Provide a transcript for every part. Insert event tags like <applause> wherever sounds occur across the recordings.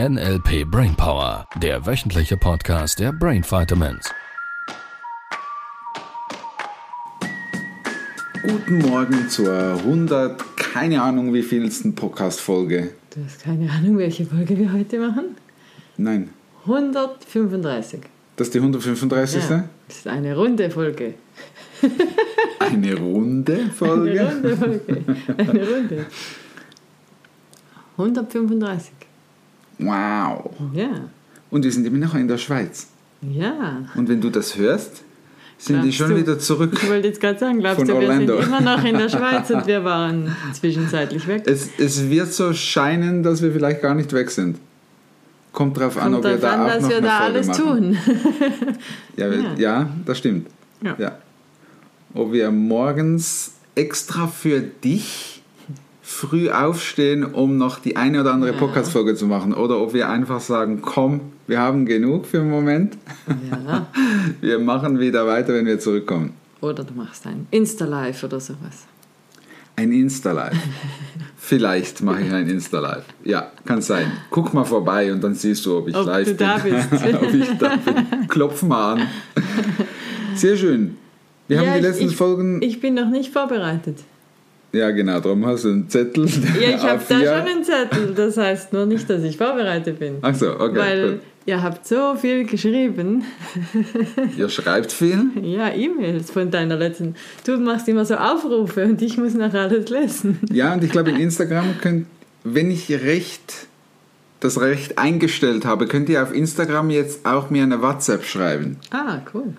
NLP Brainpower, der wöchentliche Podcast der Brain Vitamins. Guten Morgen zur 100, keine Ahnung wie vielsten Podcast-Folge. Du hast keine Ahnung, welche Folge wir heute machen? Nein, 135. das ist die 135. Ja, das ist <laughs> eine runde Folge. Eine runde Folge. Eine runde Folge. Eine runde. 135. Wow. Ja. Und wir sind immer noch in der Schweiz. Ja. Und wenn du das hörst, sind die Glaubst schon du- wieder zurück. Ich wollte jetzt gerade sagen, glaubst du, wir Orlando. sind immer noch in der <laughs> Schweiz und wir waren zwischenzeitlich weg? Es, es wird so scheinen, dass wir vielleicht gar nicht weg sind. Kommt drauf an, Kommt ob wir da an, auch dass noch wir da Folge alles machen. tun. <laughs> Ja, Ja. ja, das stimmt. Ja. Ja. Ob wir morgens extra für dich früh aufstehen, um noch die eine oder andere Ja. Podcast-Folge zu machen, oder ob wir einfach sagen, komm, wir haben genug für den Moment, Ja. <laughs> wir machen wieder weiter, wenn wir zurückkommen. Oder du machst ein Insta-Live oder sowas. Ein Insta-Live. <laughs> Vielleicht mache ich ein Insta-Live. Ja, kann sein. Guck mal vorbei und dann siehst du, ob ich Ob live du bin. da bist. <laughs> ob ich da bin. Klopf mal an. Sehr schön. Wir haben Ja, die ich- letzten ich, Folgen. Ich bin noch nicht vorbereitet. Ja, genau, darum hast du einen Zettel. Ja, ich habe da A4. schon einen Zettel. Das heißt nur nicht, dass ich vorbereitet bin. Ach so, okay. Weil gut. ihr habt so viel geschrieben. Ihr schreibt viel. Ja, E-Mails von deiner letzten. Du machst immer so Aufrufe und ich muss nachher alles lesen. Ja, und ich glaube, in Instagram könnt, wenn ich recht, das Recht eingestellt habe, könnt ihr auf Instagram jetzt auch mir eine WhatsApp schreiben. Ah, cool.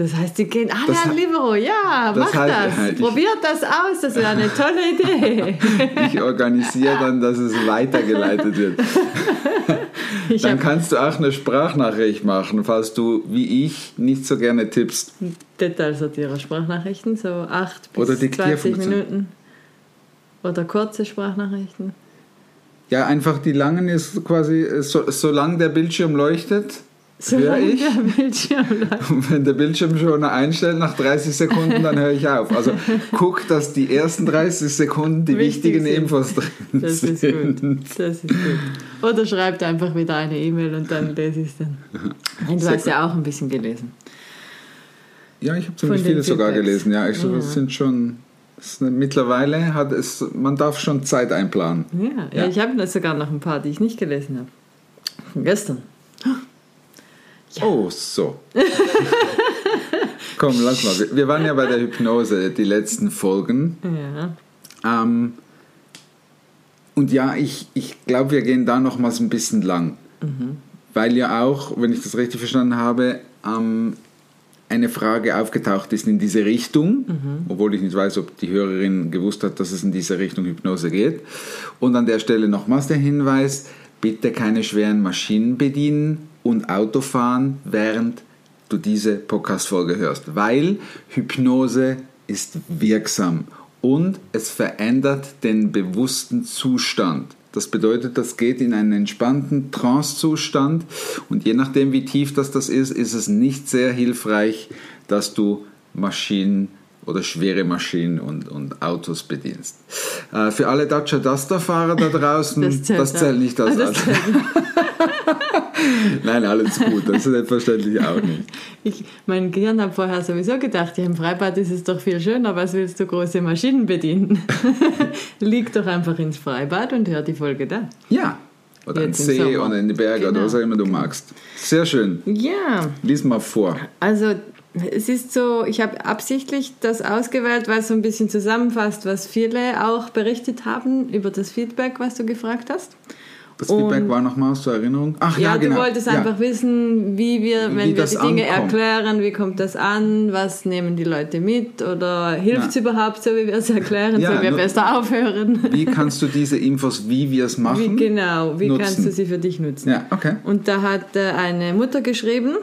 Das heißt, die gehen alle Das an Libero. Ja, das mach heißt- das. ich- Probiert das aus. Das wäre eine tolle Idee. <laughs> Ich organisiere dann, dass es weitergeleitet wird. <laughs> Dann kannst du auch eine Sprachnachricht machen, falls du, wie ich, nicht so gerne tippst. Detailsortierer Sprachnachrichten, so 8 bis Oder 20 Diktierfunktion. Minuten. Oder kurze Sprachnachrichten. Ja, einfach die langen ist quasi, so, solange der Bildschirm leuchtet, höre Solange ich. Und wenn der Bildschirm schon einstellt nach 30 Sekunden, dann höre ich auf. Also guck, dass die ersten 30 Sekunden die Wichtig wichtigen sind. Infos drin Das ist sind. gut. Das ist gut. Oder schreibt einfach wieder eine E-Mail und dann lese ich es dann. Nein, du Sehr hast ja auch ein bisschen gelesen. Ja, ich habe ziemlich viele sogar gelesen. Ja, ich, Ja. sind schon. Ist mittlerweile hat es, man darf schon Zeit einplanen. Ja. Ja. ich habe sogar noch ein paar, die ich nicht gelesen habe. Von gestern. Oh, so. <laughs> Komm, lass mal. Wir, waren ja bei der Hypnose, die letzten Folgen. Ja. Ähm, und ja, ich, ich glaube, wir gehen da nochmals ein bisschen lang. Weil ja auch, wenn ich das richtig verstanden habe, ähm, eine Frage aufgetaucht ist in diese Richtung, obwohl ich nicht weiß, ob die Hörerin gewusst hat, dass es in diese Richtung Hypnose geht. Und an der Stelle nochmals der Hinweis, bitte keine schweren Maschinen bedienen und Auto fahren, während du diese Podcast-Folge hörst, weil Hypnose ist wirksam und es verändert den bewussten Zustand. Das bedeutet, das geht in einen entspannten Trance-Zustand und je nachdem, wie tief das, das ist, ist es nicht sehr hilfreich, dass du Maschinen oder schwere Maschinen und, und Autos bedienst. Äh, für alle Dacia Duster-Fahrer da draußen, das Das zählt, zählt auch. nicht als das zählt <laughs> <laughs> Nein, alles gut, das ist selbstverständlich auch nicht. Ich, mein Gehirn hat vorher sowieso gedacht, ja, im Freibad ist es doch viel schöner, was willst du große Maschinen bedienen? <laughs> Lieg doch einfach ins Freibad und hör die Folge da. Ja, oder Jetzt ein im See oder in die Berge oder Genau. was auch immer du magst. Sehr schön. Ja, Lies mal vor. Also es ist so, ich habe absichtlich das ausgewählt, weil es so ein bisschen zusammenfasst, was viele auch berichtet haben über das Feedback, was du gefragt hast. Das Feedback war nochmals zur Erinnerung. Ach ja, Ja, genau. du wolltest ja. einfach wissen, wie wir, Wie wenn wir das die Dinge ankommt. erklären, wie kommt das an, was nehmen die Leute mit oder hilft es überhaupt so, wie wir es erklären, Ja, sollen wir besser aufhören? Wie kannst du diese Infos, wie wir es Wie, machen? genau, wie nutzen? kannst du sie für dich nutzen? Ja, okay. Und da hat äh, eine Mutter geschrieben,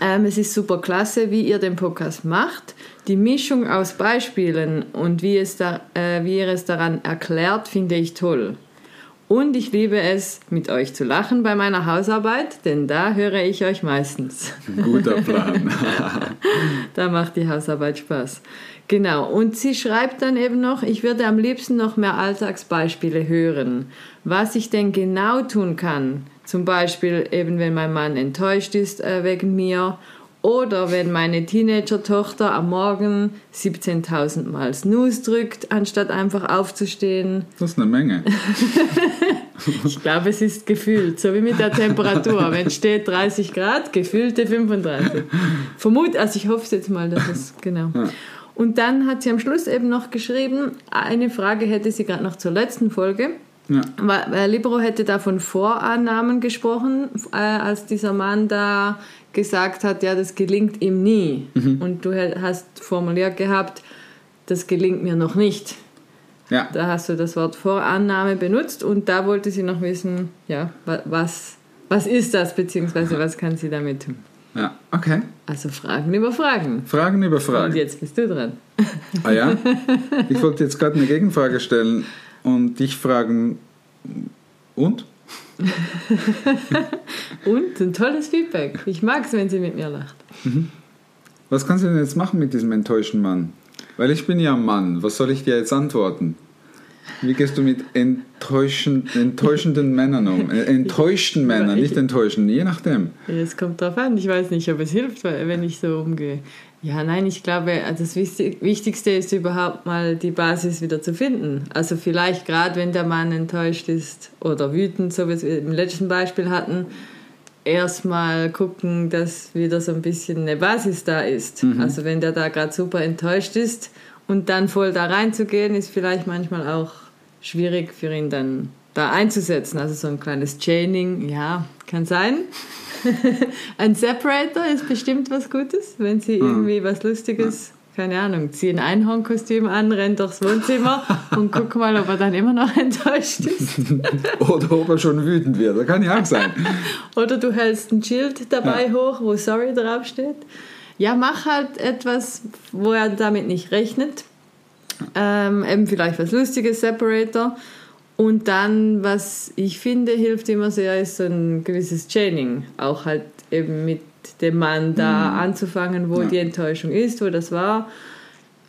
ähm, es ist super klasse, wie ihr den Podcast macht. Die Mischung aus Beispielen und wie, es da, äh, wie ihr es daran erklärt, finde ich toll. Und ich liebe es, mit euch zu lachen bei meiner Hausarbeit, denn da höre ich euch meistens. Guter Plan. <laughs> da macht die Hausarbeit Spaß. Genau. Und sie schreibt dann eben noch, ich würde am liebsten noch mehr Alltagsbeispiele hören. Was ich denn genau tun kann. Zum Beispiel eben, wenn mein Mann enttäuscht ist äh, wegen mir oder wenn meine Teenager-Tochter am Morgen 17.000 Mal Snooze drückt, anstatt einfach aufzustehen. Das ist eine Menge. <laughs> ich glaube, es ist gefühlt, so wie mit der Temperatur. Wenn es steht 30 Grad, gefühlte 35. Vermut, also ich hoffe jetzt mal, dass es <laughs> genau. Ja. Und dann hat sie am Schluss eben noch geschrieben, eine Frage hätte sie gerade noch zur letzten Folge. Ja. Weil Libero hätte da von Vorannahmen gesprochen, äh, als dieser Mann da gesagt hat, ja, das gelingt ihm nie. Mhm. Und du hast formuliert gehabt, das gelingt mir noch nicht. Ja. Da hast du das Wort Vorannahme benutzt und da wollte sie noch wissen, ja, was, was ist das, beziehungsweise was kann sie damit tun. Ja, okay. Also Fragen über Fragen. Fragen über Fragen. Und jetzt bist du dran. Ah ja? Ich wollte jetzt gerade eine Gegenfrage stellen und dich fragen, und? <laughs> Und ein tolles Feedback. Ich mag es, wenn sie mit mir lacht. Mhm. Was kannst du denn jetzt machen mit diesem enttäuschten Mann? Weil ich bin ja ein Mann. Was soll ich dir jetzt antworten? Wie gehst du mit enttäuschend, enttäuschenden Männern um? Äh, enttäuschten Männern, nicht enttäuschen, je nachdem. Es kommt drauf an. Ich weiß nicht, ob es hilft, wenn ich so umgehe. Ja, nein, ich glaube, also das Wichtigste ist überhaupt mal die Basis wieder zu finden. Also vielleicht gerade, wenn der Mann enttäuscht ist oder wütend, so wie wir im letzten Beispiel hatten, erstmal gucken, dass wieder so ein bisschen eine Basis da ist. Mhm. Also wenn der da gerade super enttäuscht ist und dann voll da reinzugehen, ist vielleicht manchmal auch schwierig für ihn dann da einzusetzen. Also so ein kleines Chaining, ja, kann sein. <laughs> ein Separator ist bestimmt was Gutes, wenn sie hm. irgendwie was Lustiges, keine Ahnung, zieh ein Einhornkostüm an, rennt durchs Wohnzimmer <laughs> und guck mal, ob er dann immer noch <laughs> enttäuscht ist. Oder ob er schon wütend wird, das kann ja auch sein. Oder du hältst ein Schild dabei ja. hoch, wo Sorry draufsteht. Ja, mach halt etwas, wo er damit nicht rechnet. Ähm, eben vielleicht was Lustiges, Separator. Und dann, was ich finde, hilft immer sehr, ist so ein gewisses Chaining. Auch halt eben mit dem Mann da mhm. anzufangen, wo ja. die Enttäuschung ist, wo das war.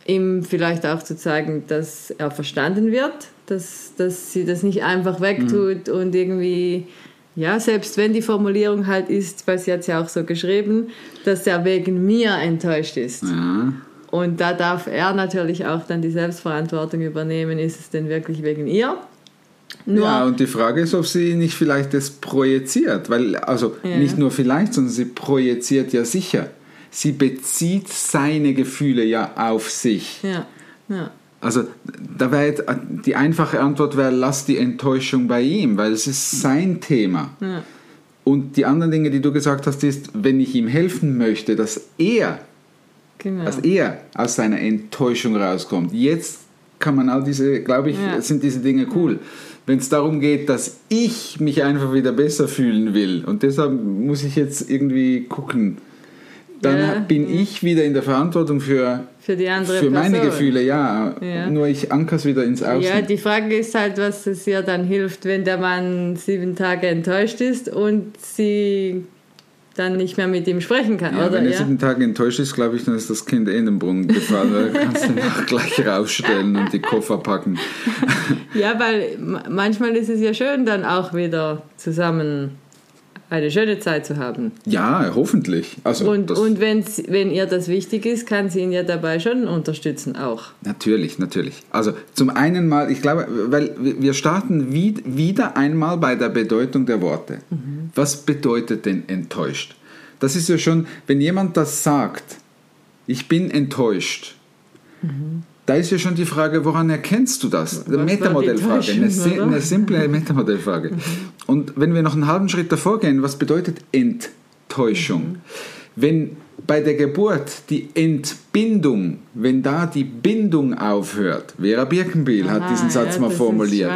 Ihm vielleicht auch zu zeigen, dass er verstanden wird, dass, dass sie das nicht einfach wegtut mhm. und irgendwie, ja, selbst wenn die Formulierung halt ist, weil sie hat es ja auch so geschrieben, dass er wegen mir enttäuscht ist. Ja. Und da darf er natürlich auch dann die Selbstverantwortung übernehmen, ist es denn wirklich wegen ihr nur ja, und die Frage ist, ob sie nicht vielleicht das projiziert, weil, also ja. nicht nur vielleicht, sondern sie projiziert ja sicher. Sie bezieht seine Gefühle ja auf sich. Ja, ja. Also da wäre die einfache Antwort wäre, lass die Enttäuschung bei ihm, weil es ist sein Thema. Ja. Und die anderen Dinge, die du gesagt hast, ist, wenn ich ihm helfen möchte, dass er, genau. dass er aus seiner Enttäuschung rauskommt. Jetzt kann man all diese, glaube ich, ja. sind diese Dinge cool wenn es darum geht, dass ich mich einfach wieder besser fühlen will und deshalb muss ich jetzt irgendwie gucken, dann ja, bin ja. ich wieder in der Verantwortung für, für, die andere für meine Gefühle, ja. ja. Nur ich anker es wieder ins Außen. Ja, die Frage ist halt, was es ihr dann hilft, wenn der Mann sieben Tage enttäuscht ist und sie dann nicht mehr mit ihm sprechen kann, ja, oder? Wenn er sieben Tage enttäuscht ist, glaube ich, dann ist das Kind eh in den Brunnen gefallen. Kannst du ihn auch gleich rausstellen und die Koffer packen. ja, weil manchmal ist es ja schön, dann auch wieder zusammen eine schöne Zeit zu haben. Ja, hoffentlich. Also und und wenn's, wenn ihr das wichtig ist, kann sie ihn ja dabei schon unterstützen auch. Natürlich, natürlich. Also zum einen mal, ich glaube, weil wir starten wieder einmal bei der Bedeutung der Worte. Mhm. Was bedeutet denn enttäuscht? Das ist ja schon, wenn jemand das sagt, ich bin enttäuscht. Mhm da ist ja schon die Frage, woran erkennst du das? Eine Metamodellfrage, eine, eine, simple Metamodellfrage. Mhm. Und wenn wir noch einen halben Schritt davor gehen, was bedeutet Enttäuschung? Mhm. Wenn bei der Geburt die Entbindung, wenn da die Bindung aufhört, Vera Birkenbiel hat diesen Satz ja, mal formuliert.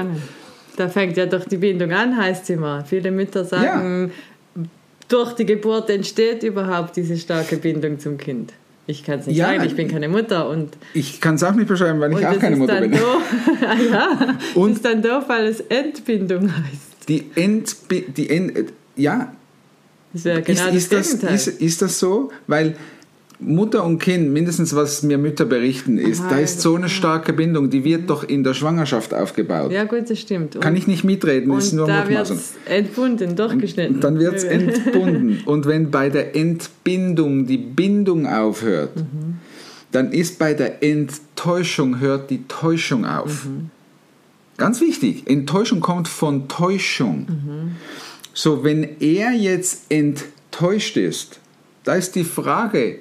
Da fängt ja doch die Bindung an, heißt es immer. Viele Mütter sagen, ja. durch die Geburt entsteht überhaupt diese starke Bindung zum Kind. Ich kann es nicht Ja, sagen, ich bin keine Mutter und, Ich kann es auch nicht beschreiben, weil ich auch keine Mutter bin. <laughs> ah, ja, Und- das ist dann doof, weil es Entbindung heißt. Die Entbi die Ent ja, Das wäre genau ist, ist, das das, ist, ist das so? Weil Mutter und Kind, mindestens was mir Mütter berichten, ist, Aha, da ist so eine starke Bindung, die wird doch in der Schwangerschaft aufgebaut. ja gut, das stimmt. Und, Kann ich nicht mitreden, ist nur da wird Mutmaßung. es entbunden, durchgeschnitten. Und dann wird es entbunden. <laughs> Und wenn bei der Entbindung die Bindung aufhört, dann ist bei der Enttäuschung hört die Täuschung auf. Ganz wichtig, Enttäuschung kommt von Täuschung. So, wenn er jetzt enttäuscht ist, da ist die Frage,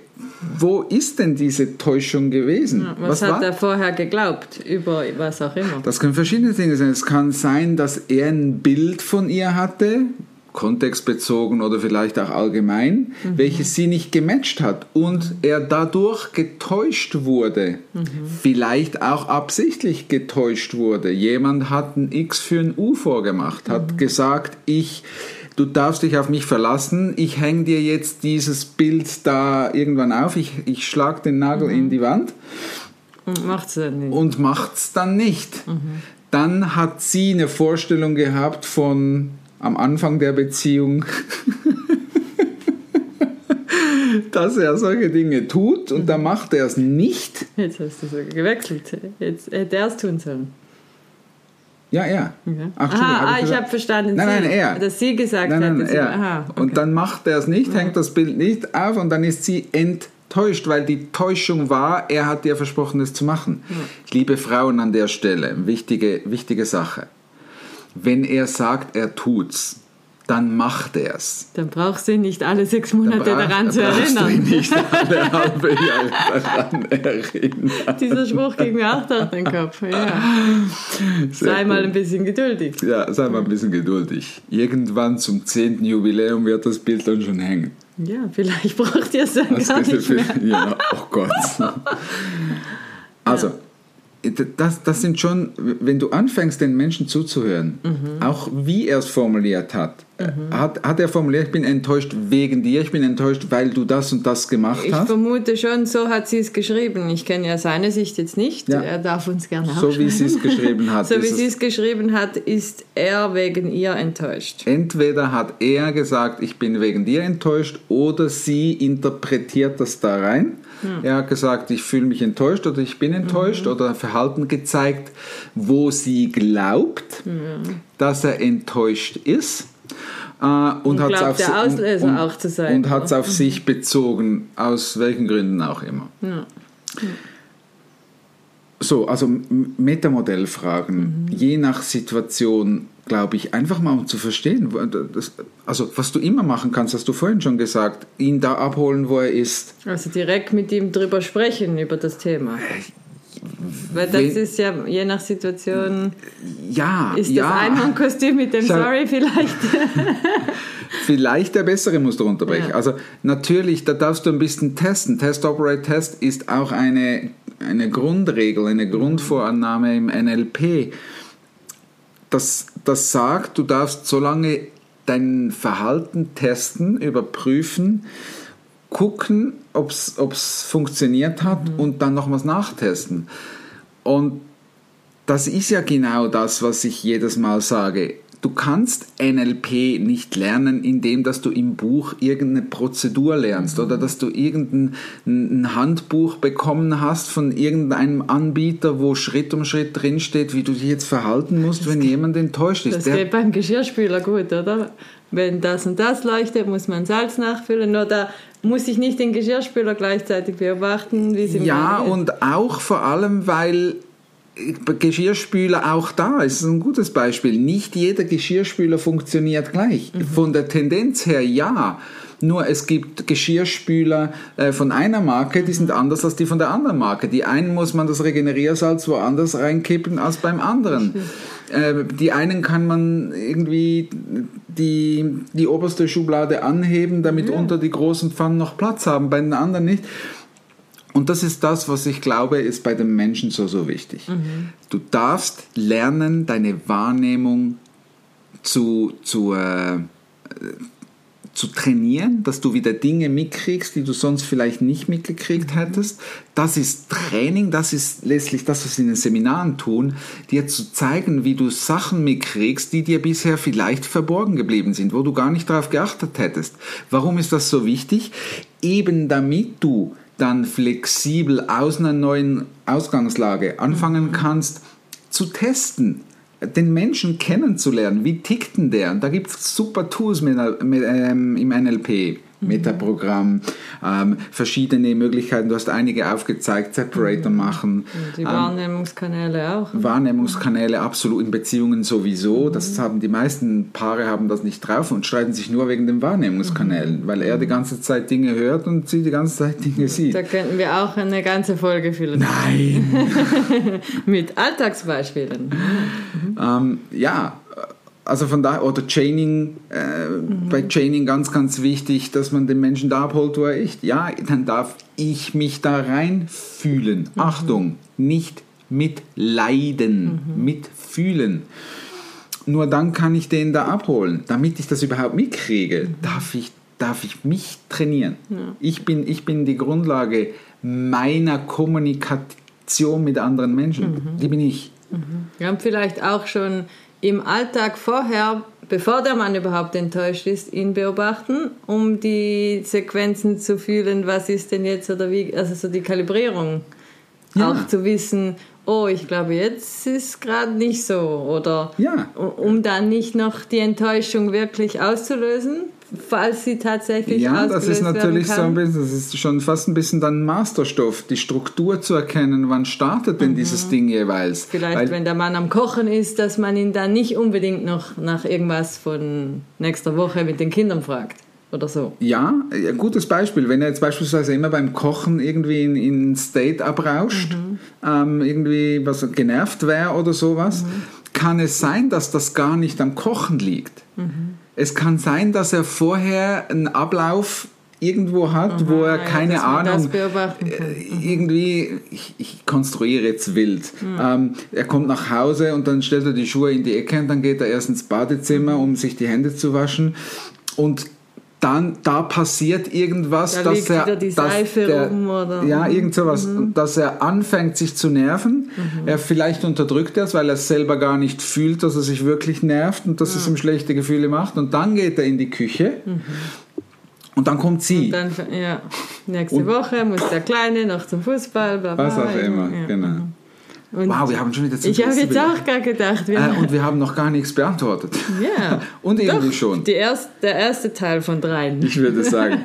wo ist denn diese Täuschung gewesen? Was, hat er vorher geglaubt über was auch immer? Das können verschiedene Dinge sein. Es kann sein, dass er ein Bild von ihr hatte, kontextbezogen oder vielleicht auch allgemein, welches sie nicht gematcht hat und er dadurch getäuscht wurde. Vielleicht auch absichtlich getäuscht wurde. Jemand hat ein X für ein U vorgemacht, hat gesagt, ich du darfst dich auf mich verlassen, ich hänge dir jetzt dieses Bild da irgendwann auf, ich, ich schlag den Nagel in die Wand Und macht's dann nicht. und macht's dann nicht. Dann hat sie eine Vorstellung gehabt von am Anfang der Beziehung, <laughs> dass er solche Dinge tut und dann macht er es nicht. Jetzt hast du sogar gewechselt. Jetzt hätte er es tun sollen. Ja, ja. Okay. Ach, Aha, ah, ich gesagt? habe verstanden, Nein, sie, nein, er. dass sie gesagt Nein, nein, hat. dass er. aha, okay. Und dann macht er es nicht, hängt das Bild nicht auf und dann ist sie enttäuscht, weil die Täuschung war, er hat ihr versprochen, es zu machen. Liebe Frauen an der Stelle, wichtige, wichtige Sache. Wenn er sagt, er tut's, dann macht er es. Dann brauchst du ihn nicht alle sechs Monate daran zu brauchst du ihn erinnern. nicht <laughs> alle halbe Jahre daran erinnern. Dieser Spruch ging mir auch durch den Kopf. Ja. Sei mal gut. ein bisschen geduldig. Ja, sei mal ein bisschen geduldig. Irgendwann zum 10. Jubiläum wird das Bild dann schon hängen. Ja, vielleicht <laughs> braucht ihr es dann Das gar nicht mehr. Ja, oh Gott. Also, das, das sind schon, wenn du anfängst, den Menschen zuzuhören, Mhm. auch wie er es formuliert hat, hat, hat er formuliert, ich bin enttäuscht wegen dir, ich bin enttäuscht, weil du das und das gemacht Ich hast. vermute schon, so hat sie es geschrieben. Ich kenne ja seine Sicht jetzt nicht. Ja. Er darf uns gerne So wie sie es geschrieben <laughs> hat. So wie sie es, es geschrieben hat, ist er wegen ihr enttäuscht. entweder hat er gesagt, ich bin wegen dir enttäuscht, oder sie interpretiert das da rein. Er hat gesagt, ich fühle mich enttäuscht oder ich bin enttäuscht oder Verhalten gezeigt, wo sie glaubt, dass er enttäuscht ist. Äh, und Und hat's glaubt, auf der Auslöser und, auch zu sein, Und hat es auf sich bezogen, aus welchen Gründen auch immer. Ja. So, also Metamodellfragen, je nach Situation, glaube ich, einfach mal um zu verstehen. Das, also, was du immer machen kannst, hast du vorhin schon gesagt, ihn da abholen, wo er ist. Also direkt mit ihm drüber sprechen, über das Thema. Weil das Wenn- ist ja je nach Situation, Ja, ist ja. das Einhornkostüm mit dem Schau- Sorry vielleicht. <laughs> Vielleicht der bessere muss darunter brechen. Ja. Also natürlich, da darfst du ein bisschen testen. Test Operate Test ist auch eine, eine Grundregel, eine Grundvorannahme im NLP. Das, das sagt, du darfst so lange dein Verhalten testen, überprüfen, gucken, ob es funktioniert hat und dann nochmals nachtesten. Und das ist ja genau das, was ich jedes Mal sage. Du kannst NLP nicht lernen, indem dass du im Buch irgendeine Prozedur lernst oder dass du irgendein ein Handbuch bekommen hast von irgendeinem Anbieter, wo Schritt um Schritt drinsteht, wie du dich jetzt verhalten musst, wenn jemand enttäuscht ist. Das Der- geht beim Geschirrspüler gut, oder? Wenn das und das leuchtet, muss man Salz nachfüllen. Oder muss ich nicht den Geschirrspüler gleichzeitig beobachten, wie sie Ja, und auch vor allem, weil Geschirrspüler auch da ist ein gutes Beispiel. Nicht jeder Geschirrspüler funktioniert gleich. Von der Tendenz her ja. Nur es gibt Geschirrspüler äh, von einer Marke, die sind anders als die von der anderen Marke. Die einen muss man das Regeneriersalz woanders reinkippen als beim anderen. Äh, die einen kann man irgendwie die, die oberste Schublade anheben, damit unter die großen Pfannen noch Platz haben, bei den anderen nicht. Und das ist das, was ich glaube, ist bei den Menschen so, so wichtig. Du darfst lernen, deine Wahrnehmung zu, zu, äh, zu trainieren, dass du wieder Dinge mitkriegst, die du sonst vielleicht nicht mitgekriegt hättest. Das ist Training, das ist letztlich das, was sie in den Seminaren tun, dir zu zeigen, wie du Sachen mitkriegst, die dir bisher vielleicht verborgen geblieben sind, wo du gar nicht darauf geachtet hättest. Warum ist das so wichtig? Eben damit du dann flexibel aus einer neuen Ausgangslage anfangen kannst zu testen, den Menschen kennenzulernen. Wie tickt denn der? Und da gibt es super Tools mit, mit, ähm, im NLP. Metaprogramm, ähm, verschiedene Möglichkeiten. Du hast einige aufgezeigt, Separator machen. Die Wahrnehmungskanäle auch. Wahrnehmungskanäle absolut in Beziehungen sowieso. Das haben die meisten Paare haben das nicht drauf und streiten sich nur wegen den Wahrnehmungskanälen, weil er die ganze Zeit Dinge hört und sie die ganze Zeit Dinge sieht. Da könnten wir auch eine ganze Folge füllen. Nein! <laughs> Mit Alltagsbeispielen. ähm, ja, also von daher, oder Chaining, äh, mhm. bei Chaining ganz, ganz wichtig, dass man den Menschen da abholt, wo er ist. Ja, dann darf ich mich da reinfühlen. Mhm. Achtung, nicht mitleiden, mhm. mitfühlen. Nur dann kann ich den da abholen. Damit ich das überhaupt mitkriege, mhm. darf, ich, darf ich mich trainieren. Ja. Ich, bin, ich bin die Grundlage meiner Kommunikation mit anderen Menschen. Mhm. Die bin ich. Mhm. Wir haben vielleicht auch schon im Alltag vorher, bevor der Mann überhaupt enttäuscht ist, ihn beobachten, um die Sequenzen zu fühlen, was ist denn jetzt oder wie, also so die Kalibrierung. Ja. Auch zu wissen, oh, ich glaube, jetzt ist gerade nicht so. Oder ja. um dann nicht noch die Enttäuschung wirklich auszulösen, falls sie tatsächlich Ja, das ist natürlich so ein bisschen, das ist schon fast ein bisschen dann Masterstoff, die Struktur zu erkennen, wann startet denn mhm. dieses Ding jeweils. Vielleicht, Weil, wenn der Mann am Kochen ist, dass man ihn dann nicht unbedingt noch nach irgendwas von nächster Woche mit den Kindern fragt. Oder so. Ja, ein gutes Beispiel. Wenn er jetzt beispielsweise immer beim Kochen irgendwie in, in State abrauscht, mhm. ähm, irgendwie was genervt wäre oder sowas, mhm. kann es sein, dass das gar nicht am Kochen liegt. Mhm es kann sein, dass er vorher einen Ablauf irgendwo hat, Aha, wo er keine ja, Ahnung, äh, irgendwie, ich, ich, konstruiere jetzt wild. Mhm. Ähm, er kommt nach Hause und dann stellt er die Schuhe in die Ecke und dann geht er erst ins Badezimmer, um sich die Hände zu waschen. Und dann da passiert irgendwas, da dass er die Seife der, oder ja irgend sowas, mhm. dass er anfängt sich zu nerven. Mhm. Er vielleicht unterdrückt das, weil er es selber gar nicht fühlt, dass er sich wirklich nervt und dass mhm. es ihm schlechte Gefühle macht. Und dann geht er in die Küche. Mhm. Und dann kommt sie. Und dann, ja, nächste und, Woche muss der Kleine noch zum Fußball. Bla bla, was auch immer, ja. genau. Und wow, wir haben schon wieder zu Ich habe jetzt auch gar gedacht. Äh, und wir haben noch gar nichts beantwortet. Ja. <laughs> und irgendwie schon. Die erst, der erste Teil von dreien. Ich würde <laughs> sagen.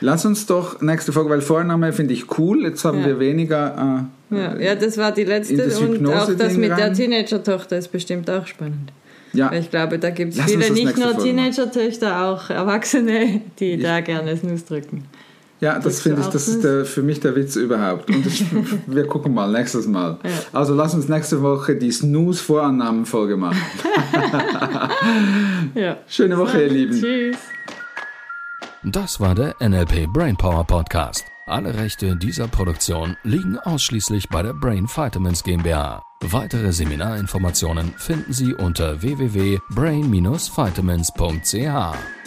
Lass uns doch nächste Folge, weil Vorname finde ich cool. Jetzt haben ja. wir weniger. Äh, ja. ja, das war die letzte. Und auch das mit der Teenager-Tochter ist bestimmt auch spannend. Ja. Weil ich glaube, da gibt es viele, nicht nur Teenager-Töchter, auch Erwachsene, die ja. da gerne Snooze drücken. Ja, das finde ich, das ist der, für mich der Witz überhaupt. Und ich, <laughs> wir gucken mal nächstes Mal. Ja. Also lass uns nächste Woche die Snooze-Vorannahmenfolge machen. <laughs> ja. Schöne Woche, ihr Lieben. Tschüss. Das war der NLP Brainpower Podcast. Alle Rechte dieser Produktion liegen ausschließlich bei der Brain Vitamins GmbH. Weitere Seminarinformationen finden Sie unter www.brain-vitamins.ch.